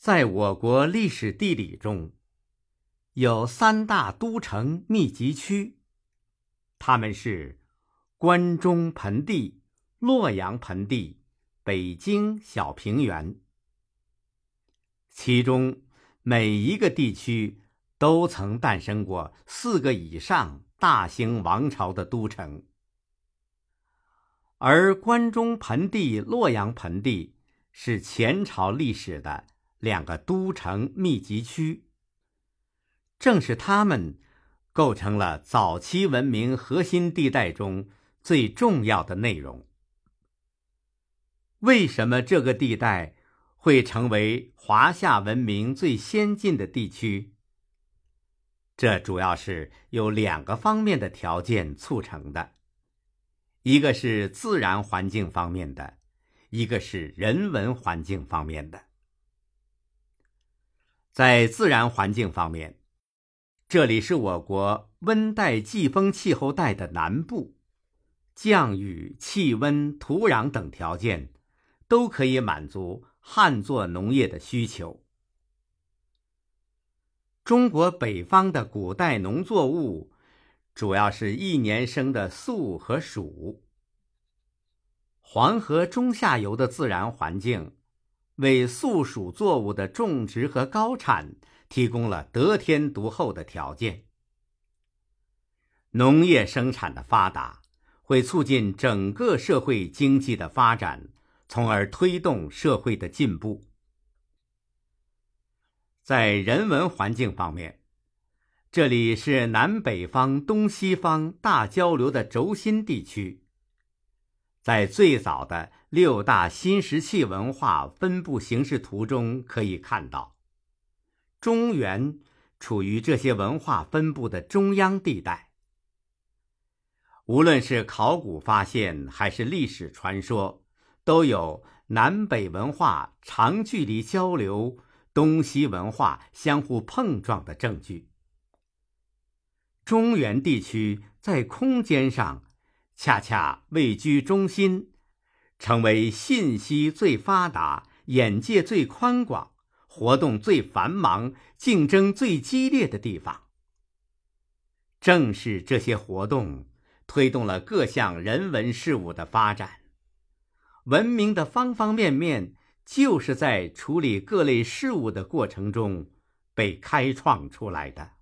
在我国历史地理中，有三大都城密集区，它们是关中盆地、洛阳盆地、北京小平原。其中每一个地区都曾诞生过四个以上大型王朝的都城，而关中盆地、洛阳盆地是前朝历史的。两个都城密集区，正是它们构成了早期文明核心地带中最重要的内容。为什么这个地带会成为华夏文明最先进的地区？这主要是由两个方面的条件促成的，一个是自然环境方面的，一个是人文环境方面的。在自然环境方面，这里是我国温带季风气候带的南部，降雨、气温、土壤等条件都可以满足旱作农业的需求。中国北方的古代农作物主要是一年生的粟和黍，黄河中下游的自然环境。为粟黍作物的种植和高产提供了得天独厚的条件。农业生产的发达会促进整个社会经济的发展，从而推动社会的进步。在人文环境方面，这里是南北方、东西方大交流的轴心地区。在最早的六大新石器文化分布形式图中可以看到，中原处于这些文化分布的中央地带。无论是考古发现还是历史传说，都有南北文化长距离交流、东西文化相互碰撞的证据。中原地区在空间上。恰恰位居中心，成为信息最发达、眼界最宽广、活动最繁忙、竞争最激烈的地方。正是这些活动，推动了各项人文事物的发展。文明的方方面面，就是在处理各类事物的过程中被开创出来的。